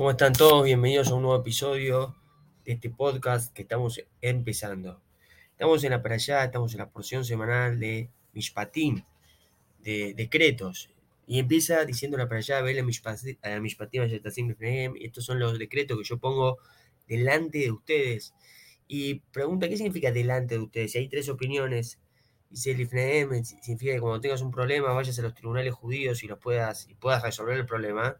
¿Cómo están todos? Bienvenidos a un nuevo episodio de este podcast que estamos empezando. Estamos en la para allá, estamos en la porción semanal de Mishpatim, de decretos. Y empieza diciendo la para allá, vele Mishpatim, y estos son los decretos que yo pongo delante de ustedes. Y pregunta, ¿qué significa delante de ustedes? Si hay tres opiniones, dice el significa que cuando tengas un problema vayas a los tribunales judíos y, los puedas, y puedas resolver el problema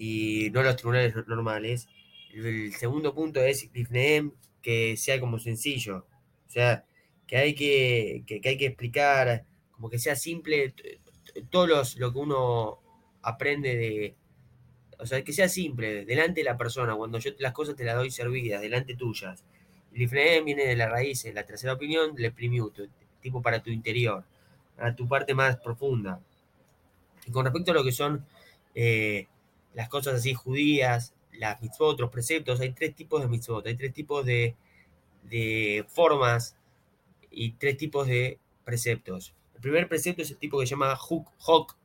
y no los tribunales normales. El, segundo punto es que sea como sencillo. O sea, que hay que, que, hay que explicar, como que sea simple, todo lo que uno aprende de... O sea, que sea simple, delante de la persona, cuando yo las cosas te las doy servidas, delante tuyas. El Ifneem viene de la raíz, la tercera opinión, el primiuto, tipo para tu interior, para tu parte más profunda. Y con respecto a lo que son eh, las cosas así judías, las mitzvot, los preceptos, hay tres tipos de mitzvot, hay tres tipos de, formas y tres tipos de preceptos. El primer precepto es el tipo que se llama huk, hok,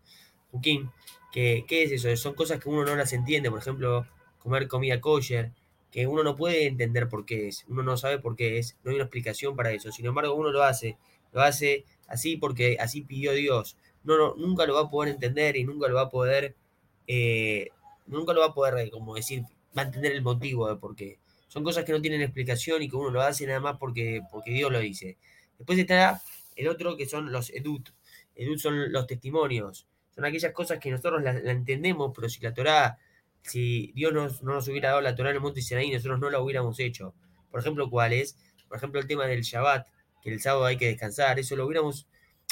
hukim, que ¿qué es eso? Son cosas que uno no las entiende, por ejemplo, comer comida kosher, que uno no puede entender por qué es, uno no sabe por qué es, no hay una explicación para eso, sin embargo uno lo hace, lo hace así porque así pidió Dios, no, nunca lo va a poder entender y nunca lo va a poder eh, nunca lo va a poder, como decir, mantener el motivo de por qué. Son cosas que no tienen explicación y que uno lo hace nada más porque, porque Dios lo dice. Después está el otro que son los edut. Edut son los testimonios. Son aquellas cosas que nosotros la, entendemos, pero si la Torah, si Dios nos, no nos hubiera dado la Torah en el monte Sinaí, nosotros no la hubiéramos hecho. Por ejemplo, ¿cuál es? Por ejemplo, el tema del Shabbat, que el sábado hay que descansar. Eso lo hubiéramos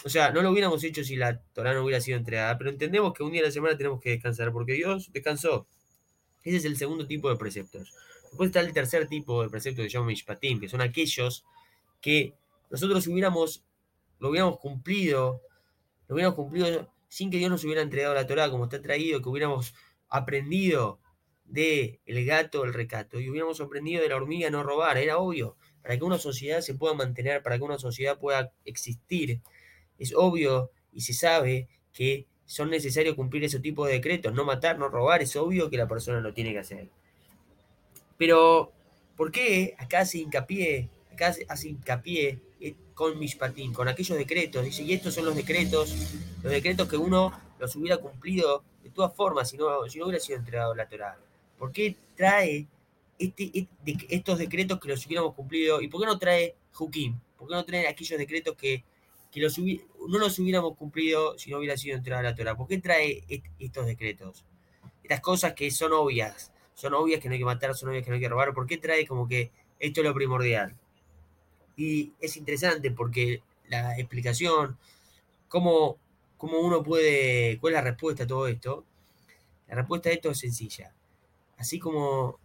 o sea, no lo hubiéramos hecho si la Torah no hubiera sido entregada, pero entendemos que un día a la semana tenemos que descansar, porque Dios descansó. Ese es el segundo tipo de preceptos. Después está el tercer tipo de preceptos que se llama Mishpatim, que son aquellos que nosotros hubiéramos, lo hubiéramos cumplido, lo hubiéramos cumplido sin que Dios nos hubiera entregado la Torah como está traído, que hubiéramos aprendido de gato, el recato, y hubiéramos aprendido de la hormiga no robar, era obvio, para que una sociedad se pueda mantener, para que una sociedad pueda existir, es obvio y se sabe que son necesarios cumplir ese tipo de decretos, no matar, no robar, es obvio que la persona lo tiene que hacer. Pero, ¿por qué acá hace hincapié, acá hace hincapié eh, con Mishpatim, con aquellos decretos? Dice, y estos son los decretos, los decretos que uno los hubiera cumplido de todas formas si no, hubiera sido entregado la Torah. ¿Por qué trae este, estos decretos que los hubiéramos cumplido? ¿Y por qué no trae Hukim? ¿Por qué no trae aquellos decretos que que no los hubiéramos cumplido si no hubiera sido entregada la Torah. ¿Por qué trae estos decretos? Estas cosas que son obvias, son obvias que no hay que matar, son obvias que no hay que robar. ¿Por qué trae como que esto es lo primordial? Y es interesante porque la explicación, cómo, cómo uno puede, cuál es la respuesta a todo esto, la respuesta a esto es sencilla. Así como,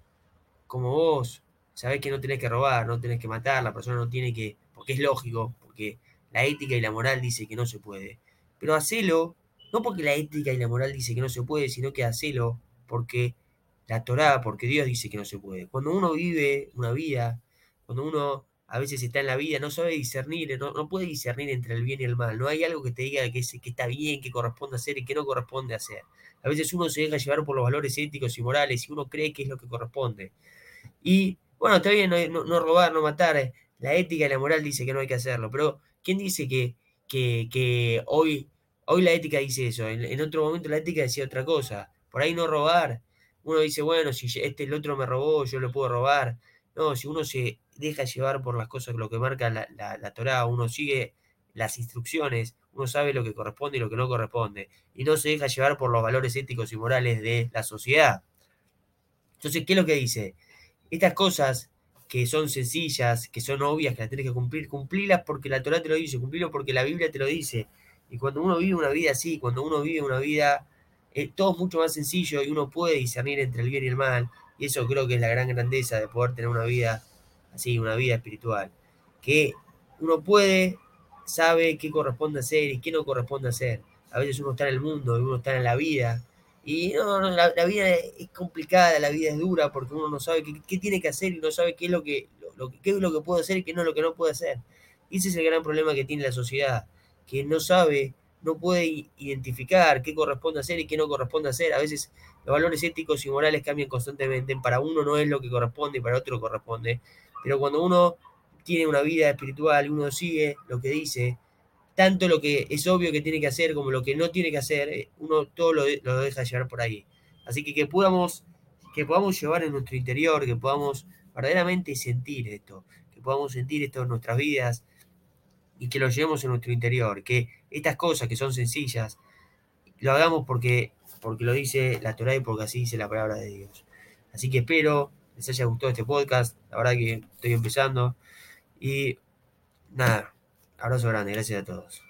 como vos sabés que no tenés que robar, no tenés que matar, la persona no tiene que, porque es lógico, porque la ética y la moral dice que no se puede. Pero hacelo, no porque la ética y la moral dice que no se puede, sino que hacelo porque la Torá, porque Dios dice que no se puede. Cuando uno vive una vida, cuando uno a veces está en la vida, no sabe discernir, no, puede discernir entre el bien y el mal. No hay algo que te diga que, que está bien, que corresponde hacer y que no corresponde hacer. A veces uno se deja llevar por los valores éticos y morales y uno cree que es lo que corresponde. Y bueno, está bien no, no robar, no matar. La ética y la moral dice que no hay que hacerlo, pero ¿Quién dice que, que, hoy, hoy la ética dice eso? En, otro momento la ética decía otra cosa. Por ahí no robar. Uno dice, bueno, si este el otro me robó, yo lo puedo robar. No, si uno se deja llevar por las cosas, lo que marca la, la, la Torah, uno sigue las instrucciones, uno sabe lo que corresponde y lo que no corresponde, y no se deja llevar por los valores éticos y morales de la sociedad. Entonces, ¿qué es lo que dice? Estas cosas que son sencillas, que son obvias, que las tienes que cumplir, cumplirlas porque la Torah te lo dice, cumplirlo porque la Biblia te lo dice. Y cuando uno vive una vida así, cuando uno vive una vida, eh, todo es mucho más sencillo y uno puede discernir entre el bien y el mal. Y eso creo que es la gran grandeza de poder tener una vida así, una vida espiritual. Que uno puede, sabe qué corresponde hacer y qué no corresponde hacer. A veces uno está en el mundo uno está en la vida y no, la, vida es complicada, la vida es dura porque uno no sabe qué, tiene que hacer y no sabe qué es lo que, qué es lo que puede hacer y qué no es lo que no puede hacer. Y ese es el gran problema que tiene la sociedad, que no sabe no puede identificar qué corresponde hacer y qué no corresponde hacer. A veces los valores éticos y morales cambian constantemente. Para uno no es lo que corresponde y para otro corresponde. Pero cuando uno tiene una vida espiritual uno sigue lo que dice, tanto lo que es obvio que tiene que hacer como lo que no tiene que hacer, eh, uno todo lo, lo deja llevar por ahí. Así que que podamos, que podamos llevar en nuestro interior, que podamos verdaderamente sentir esto, que podamos sentir esto en nuestras vidas y que lo llevemos en nuestro interior, que estas cosas que son sencillas, lo hagamos porque, porque lo dice la Torah y porque así dice la palabra de Dios. Así que espero les haya gustado este podcast, la verdad que estoy empezando y nada, abrazo grande, gracias a todos.